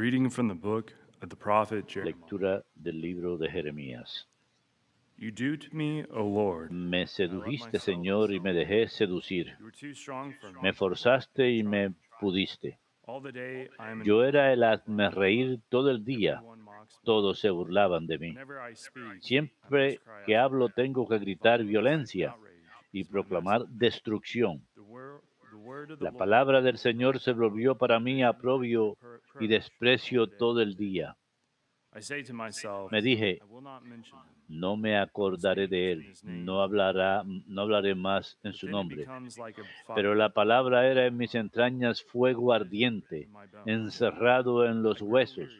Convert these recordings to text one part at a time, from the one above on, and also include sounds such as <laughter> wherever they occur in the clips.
reading from the book of the prophet Jeremiah. Lectura del libro de Jeremías. You duped me, O Lord. Me sedujiste, Señor, y me dejé seducir. Me. Forzaste y me pudiste. Yo era el hazme reír todo el día. Todos se burlaban de mí. Siempre que hablo tengo que gritar violencia y proclamar destrucción. La palabra del Señor se volvió para mí aprobio y desprecio todo el día. I say to myself, Me dije, no me acordaré de él, no hablará, no hablaré más en su nombre. Pero fire la palabra era en mis entrañas fuego ardiente, in my bones. encerrado en los huesos.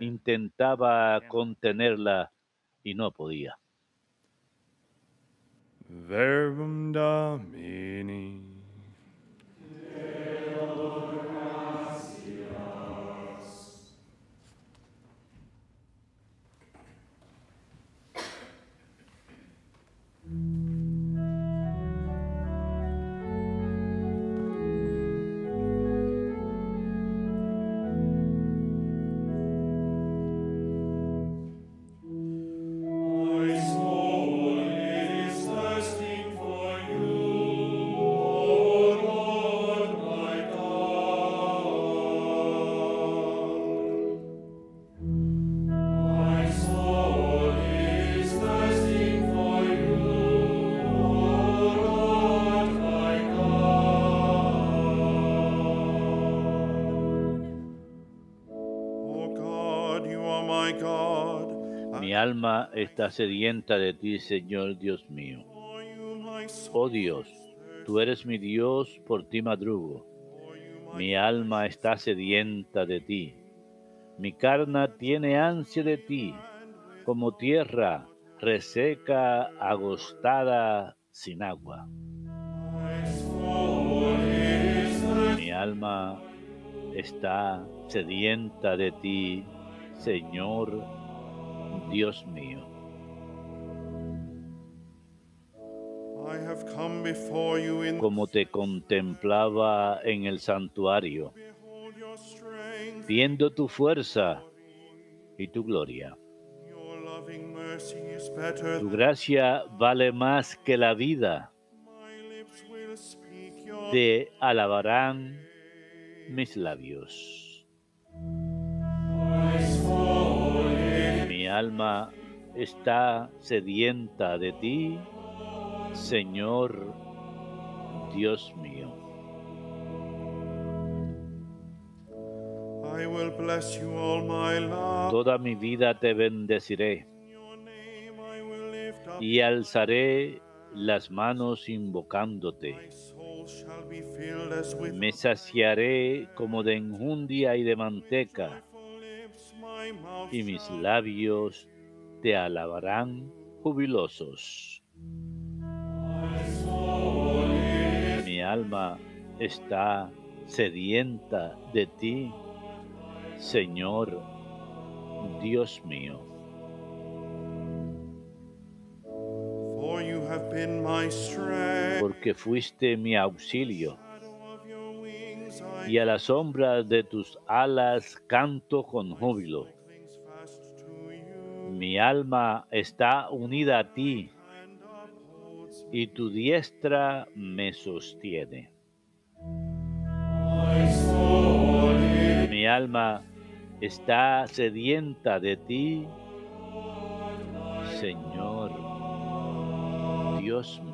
Intentaba contenerla y no podía. Verbum Domini. Alma está sedienta de ti, Señor Dios mío. Oh Dios, tú eres mi Dios, por ti madrugo. Mi alma está sedienta de ti. Mi carne tiene ansia de ti, como tierra reseca, agostada, sin agua. Mi alma está sedienta de ti, Señor Dios mío. Como te contemplaba en el santuario, viendo tu fuerza y tu gloria. Tu gracia vale más que la vida. Te alabarán mis labios. Alma está sedienta de ti, Señor Dios mío. I will bless you all my life. Toda mi vida te bendeciré y alzaré las manos invocándote. Me saciaré como de enjundia y de manteca, y mis labios te alabarán jubilosos. Mi alma está sedienta de ti, Señor Dios mío. Porque fuiste mi auxilio, y a la sombra de tus alas canto con júbilo. Mi alma está unida a ti, y tu diestra me sostiene. Mi alma está sedienta de ti, Señor Dios mío.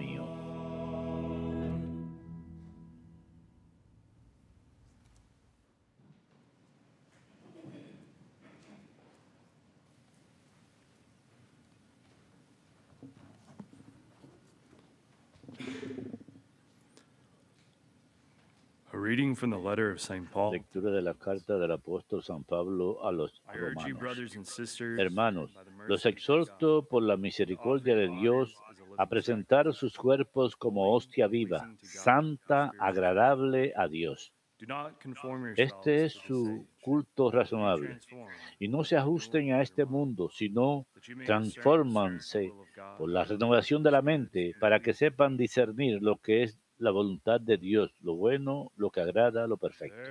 Reading from the letter of St. Paul. Lectura de la carta del apóstol San Pablo a los romanos. Hermanos, los exhorto por la misericordia de Dios a presentar sus cuerpos como hostia viva, santa, agradable a Dios. Este es su culto razonable. Y no se ajusten a este mundo, sino transfórmanse por la renovación de la mente para que sepan discernir lo que es la voluntad de Dios, lo bueno, lo que agrada, lo perfecto.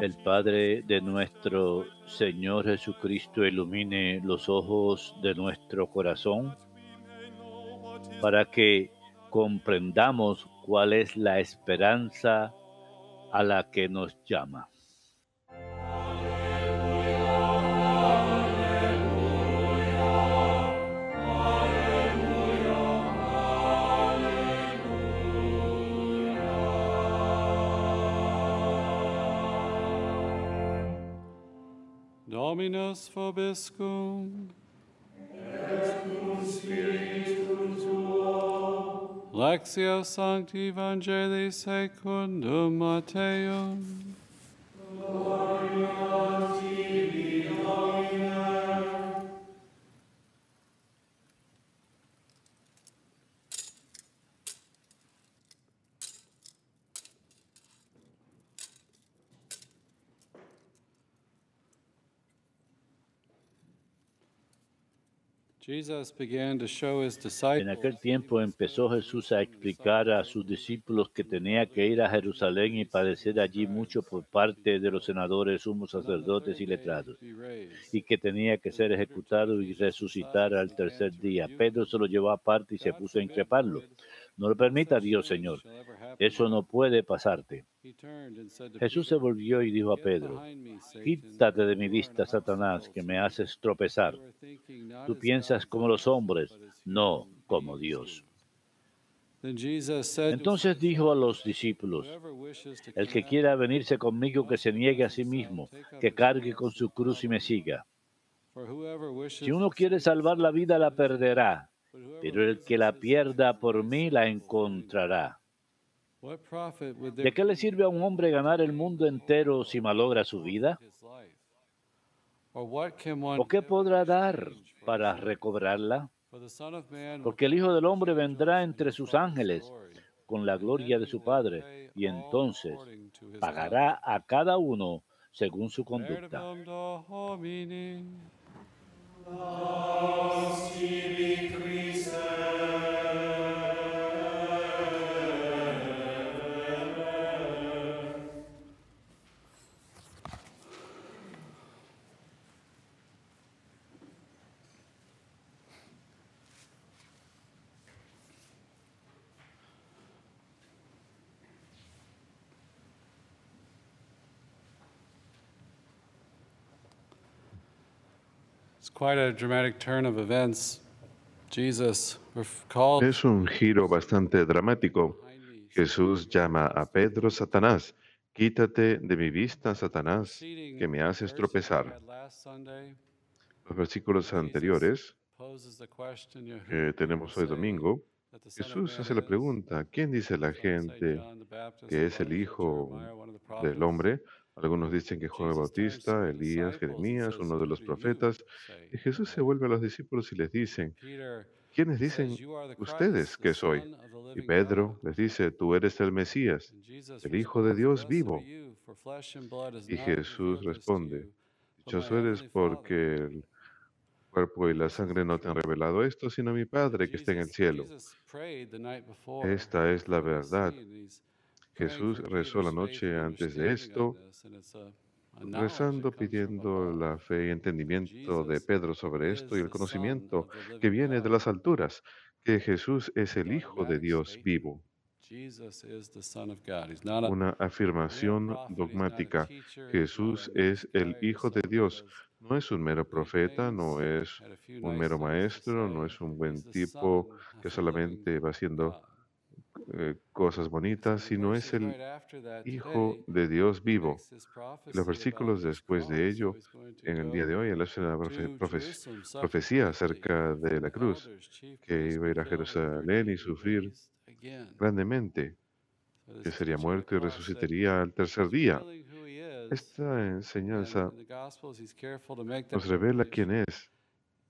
El Padre de nuestro Señor Jesucristo ilumine los ojos de nuestro corazón para que comprendamos cuál es la esperanza a la que nos llama. Dominus vobiscum. Et cum spiritu tuo. Lexio Sancti Evangelii secundum Matteum. Gloria En aquel tiempo empezó Jesús a explicar a sus discípulos que tenía que ir a Jerusalén y padecer allí mucho por parte de los senadores, sumos sacerdotes y letrados, y que tenía que ser ejecutado y resucitar al tercer día. Pedro se lo llevó aparte y se puso a increparlo. No lo permita Dios, Señor. Eso no puede pasarte. Jesús se volvió y dijo a Pedro, quítate de mi vista, Satanás, que me haces tropezar. Tú piensas como los hombres, no como Dios. Entonces dijo a los discípulos, el que quiera venirse conmigo, que se niegue a sí mismo, que cargue con su cruz y me siga. Si uno quiere salvar la vida, la perderá, pero el que la pierda por mí, la encontrará. ¿De qué le sirve a un hombre ganar el mundo entero si malogra su vida? ¿O qué podrá dar para recobrarla? Porque el Hijo del Hombre vendrá entre sus ángeles con la gloria de su Padre y entonces pagará a cada uno según su conducta. Aus tibi Es un giro bastante dramático. Jesús llama a Pedro Satanás. Quítate de mi vista, Satanás, que me haces tropezar. Los versículos anteriores que tenemos hoy domingo, Jesús hace la pregunta, ¿quién dice la gente que es el Hijo del Hombre? Algunos dicen que Juan el Bautista, Elías, Jeremías, uno de los profetas. Y Jesús se vuelve a los discípulos y les dice, ¿quiénes dicen ustedes que soy? Y Pedro les dice, tú eres el Mesías, el Hijo de Dios vivo. Y Jesús responde, dichoso eres porque el cuerpo y la sangre no te han revelado esto, sino mi Padre que está en el cielo. Esta es la verdad. Jesús rezó la noche antes de esto, rezando, pidiendo la fe y entendimiento de Pedro sobre esto y el conocimiento que viene de las alturas, que Jesús es el Hijo de Dios vivo. Una afirmación dogmática. Jesús es el Hijo de Dios, No es un mero profeta, no es un mero maestro, no es un buen tipo que solamente va haciendo eh, cosas bonitas, sino es el Hijo de Dios vivo. Los versículos después de ello, en el día de hoy, él hace una profe- profe- profecía acerca de la cruz, que iba a ir a Jerusalén y sufrir grandemente, que sería muerto y resucitaría al tercer día. Esta enseñanza nos revela quién es.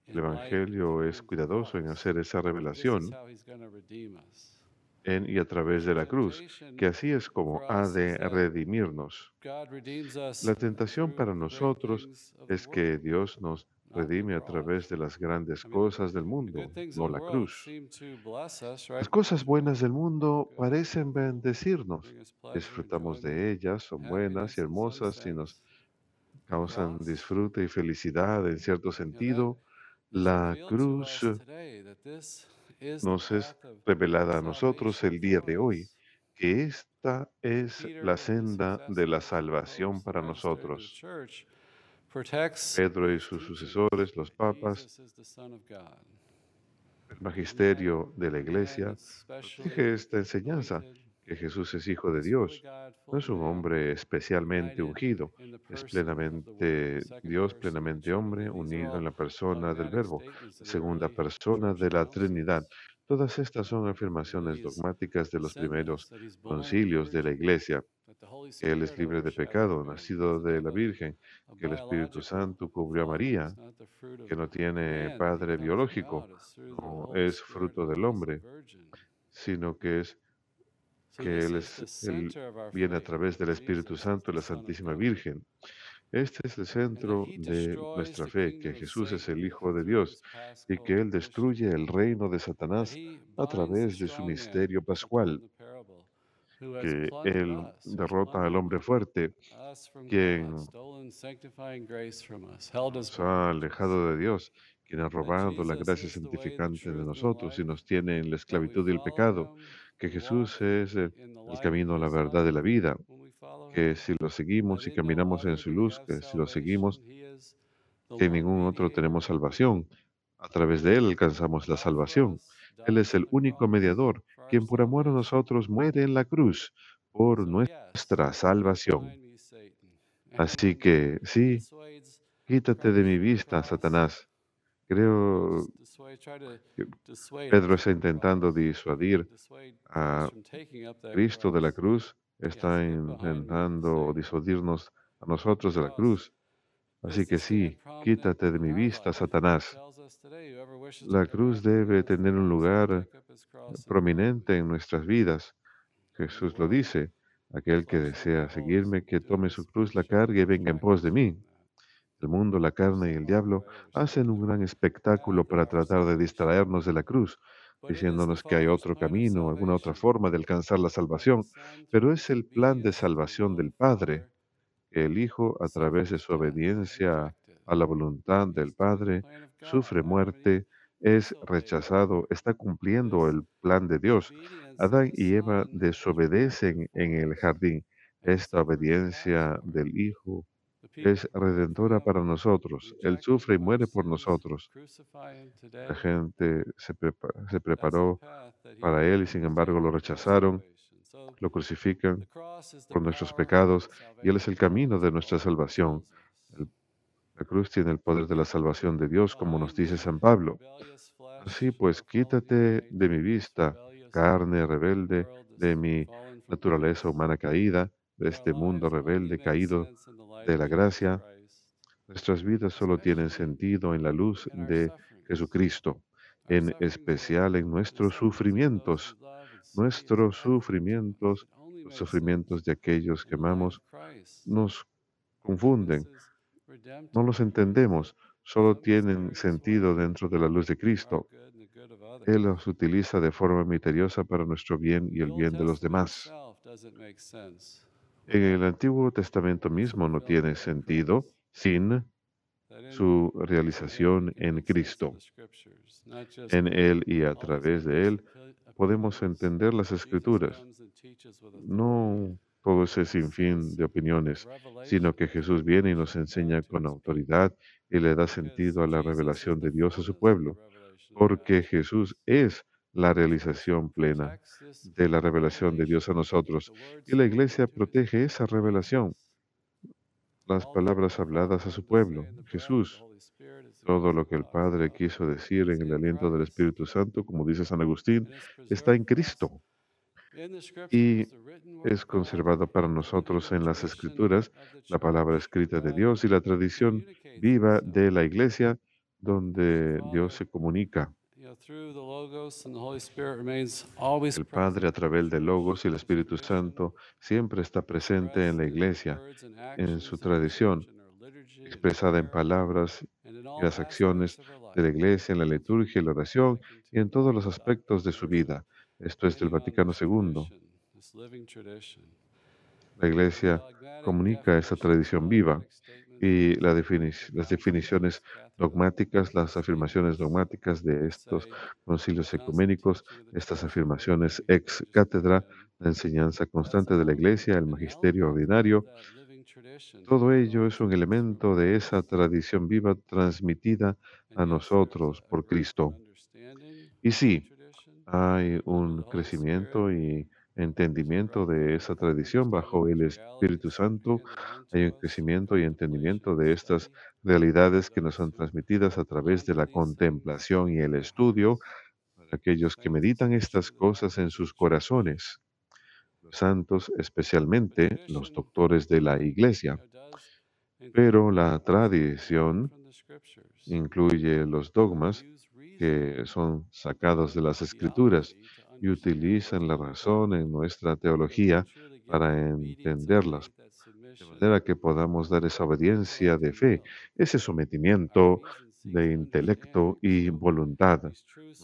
El Evangelio es cuidadoso en hacer esa revelación en y a través de la cruz, que así es como ha de redimirnos. La tentación para nosotros es que Dios nos redime a través de las grandes cosas del mundo, no la cruz. Las cosas buenas del mundo parecen bendecirnos. Disfrutamos de ellas, son buenas y hermosas y nos causan disfrute y felicidad en cierto sentido. La cruz nos es revelada a nosotros el día de hoy, que esta es la senda de la salvación para nosotros. Pedro y sus sucesores, los papas, el magisterio de la iglesia, dije esta enseñanza, que Jesús es hijo de Dios. No es un hombre especialmente ungido, es plenamente Dios, plenamente hombre, unido en la persona del Verbo, segunda persona de la Trinidad. Todas estas son afirmaciones dogmáticas de los primeros concilios de la Iglesia, Él es libre de pecado, nacido de la Virgen, que el Espíritu Santo cubrió a María, que no tiene padre biológico, no es fruto del hombre, sino que es que Él, es, él viene a través del Espíritu Santo y la Santísima Virgen. Este es el centro de nuestra fe, que Jesús es el Hijo de Dios y que Él destruye el reino de Satanás a través de su misterio pascual, que Él derrota al hombre fuerte, quien nos ha alejado de Dios, quien ha robado la gracia santificante de nosotros y nos tiene en la esclavitud y el pecado, que Jesús es el, camino, la verdad y la vida, que si lo seguimos y caminamos en su luz, que si lo seguimos, que en ningún otro tenemos salvación. A través de Él alcanzamos la salvación. Él es el único mediador, quien por amor a nosotros muere en la cruz por nuestra salvación. Así <laughs> que sí, quítate de mi vista, Satanás. Creo que Pedro está intentando disuadir a Cristo de la cruz, está intentando disuadirnos a nosotros de la cruz. Así que sí, quítate de mi vista, Satanás. La cruz debe tener un lugar prominente en nuestras vidas. Jesús lo dice, aquel que desea seguirme, que tome su cruz, la cargue y venga en pos de mí. El mundo, la carne y el diablo hacen un gran espectáculo para tratar de distraernos de la cruz, diciéndonos que hay otro camino, alguna otra forma de alcanzar la salvación, pero es el plan de salvación del Padre, que el Hijo, a través de su obediencia a la voluntad del Padre, sufre muerte, es rechazado, está cumpliendo el plan de Dios. Adán y Eva desobedecen en el jardín. Esta obediencia del Hijo es redentora para nosotros. Él sufre y muere por nosotros. La gente se, prepa- se preparó para Él y sin embargo lo rechazaron, lo crucifican por nuestros pecados y Él es el camino de nuestra salvación. La cruz tiene el poder de la salvación de Dios, como nos dice San Pablo. Así pues, quítate de mi vista, carne rebelde, de mi naturaleza humana caída, de este mundo rebelde caído de la gracia. Nuestras vidas solo tienen sentido en la luz de Jesucristo, en especial en nuestros sufrimientos. Nuestros sufrimientos, los sufrimientos de aquellos que amamos, nos confunden. No los entendemos, solo tienen sentido dentro de la luz de Cristo. Él los utiliza de forma misteriosa para nuestro bien y el bien de los demás. En el Antiguo Testamento mismo no tiene sentido sin su realización en Cristo. En Él y a través de Él podemos entender las Escrituras. No todo ese sinfín de opiniones, sino que Jesús viene y nos enseña con autoridad y le da sentido a la revelación de Dios a su pueblo, porque Jesús es la realización plena de la revelación de Dios a nosotros. Y la iglesia protege esa revelación, las palabras habladas a su pueblo, Jesús, todo lo que el Padre quiso decir en el aliento del Espíritu Santo, como dice San Agustín, está en Cristo. Y es conservado para nosotros en las Escrituras, la palabra escrita de Dios y la tradición viva de la Iglesia, donde Dios se comunica. El Padre a través del Logos y el Espíritu Santo siempre está presente en la Iglesia, en su tradición, expresada en palabras y las acciones de la Iglesia, en la liturgia y la oración y en todos los aspectos de su vida. Esto es del Vaticano II. La Iglesia comunica esa tradición viva y la las definiciones dogmáticas, las afirmaciones dogmáticas de estos concilios ecuménicos, estas afirmaciones ex cátedra, la enseñanza constante de la Iglesia, el magisterio ordinario, todo ello es un elemento de esa tradición viva transmitida a nosotros por Cristo. Y sí, hay un crecimiento y entendimiento de esa tradición bajo el Espíritu Santo. Hay un crecimiento y entendimiento de estas realidades que nos son transmitidas a través de la contemplación y el estudio para aquellos que meditan estas cosas en sus corazones. Los santos, especialmente los doctores de la Iglesia. Pero la tradición incluye los dogmas que son sacados de las escrituras y utilizan la razón en nuestra teología para entenderlas, de manera que podamos dar esa obediencia de fe, ese sometimiento de intelecto y voluntad.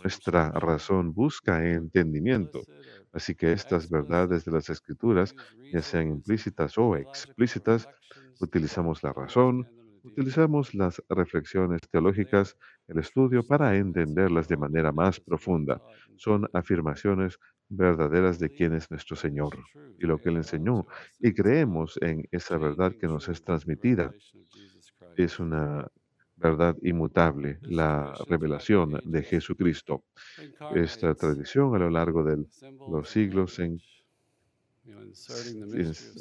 Nuestra razón busca entendimiento. Así que estas verdades de las escrituras, ya sean implícitas o explícitas, utilizamos la razón, Utilizamos las reflexiones teológicas, el estudio para entenderlas de manera más profunda. Son afirmaciones verdaderas de quién es nuestro Señor y lo que Él enseñó. Y creemos en esa verdad que nos es transmitida. Es una verdad inmutable, la revelación de Jesucristo. Esta tradición a lo largo de los siglos en,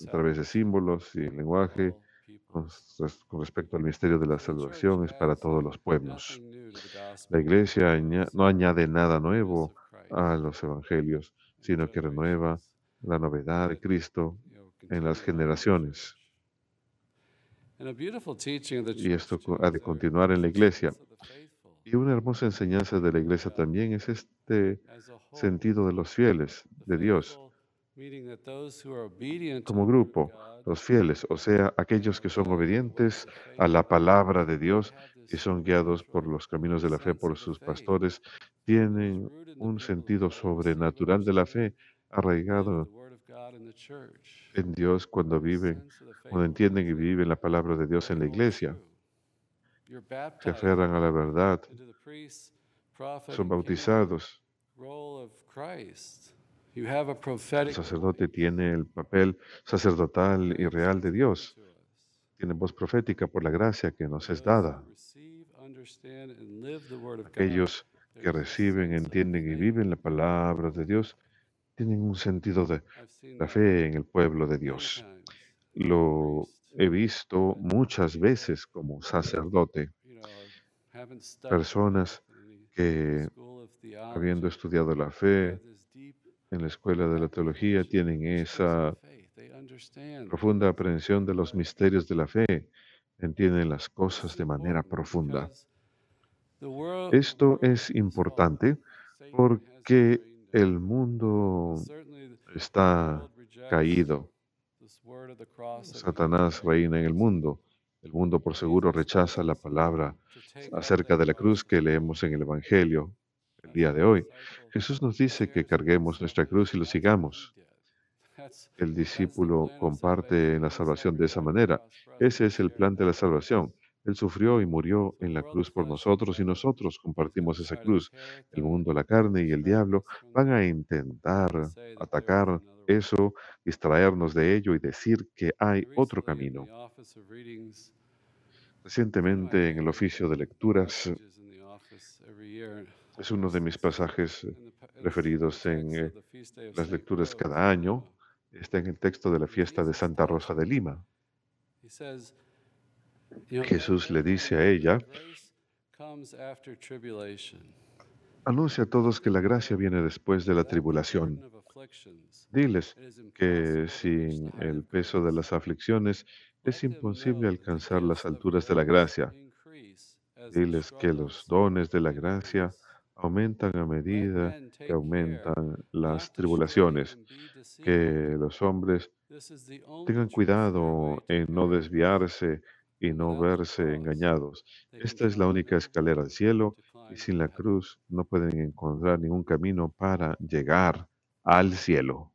a través de símbolos y lenguaje con, respecto al misterio de la salvación es para todos los pueblos. La iglesia no añade nada nuevo a los evangelios, sino que renueva la novedad de Cristo en las generaciones. Y esto ha de continuar en la iglesia. Y una hermosa enseñanza de la iglesia también es este sentido de los fieles de Dios como grupo, los fieles, o sea, aquellos que son obedientes a la palabra de Dios y son guiados por los caminos de la fe por sus pastores, tienen un sentido sobrenatural de la fe arraigado en Dios cuando viven, cuando entienden y viven la palabra de Dios en la iglesia. Se aferran a la verdad, son bautizados el sacerdote tiene el papel sacerdotal y real de Dios. Tiene voz profética por la gracia que nos es dada. Aquellos que reciben, entienden y viven la palabra de Dios tienen un sentido de la fe en el pueblo de Dios. Lo he visto muchas veces como sacerdote. Personas que, habiendo estudiado la fe, en la escuela de la teología tienen esa profunda aprehensión de los misterios de la fe, entienden las cosas de manera profunda. Esto es importante porque el mundo está caído. Satanás reina en el mundo. El mundo por seguro rechaza la palabra acerca de la cruz que leemos en el Evangelio el día de hoy. Jesús nos dice que carguemos nuestra cruz y lo sigamos. El discípulo comparte en la salvación de esa manera. Ese es el plan de la salvación. Él sufrió y murió en la cruz por nosotros y nosotros compartimos esa cruz. El mundo, la carne y el diablo van a intentar atacar eso, distraernos de ello y decir que hay otro camino. Recientemente en el oficio de lecturas es uno de mis pasajes preferidos en eh, las lecturas cada año. Está en el texto de la fiesta de Santa Rosa de Lima. Jesús le dice a ella, anuncia a todos que la gracia viene después de la tribulación. Diles que sin el peso de las aflicciones es imposible alcanzar las alturas de la gracia. Diles que los dones de la gracia aumentan a medida que aumentan las tribulaciones, que los hombres tengan cuidado en no desviarse y no verse engañados. Esta es la única escalera al cielo y sin la cruz no pueden encontrar ningún camino para llegar al cielo.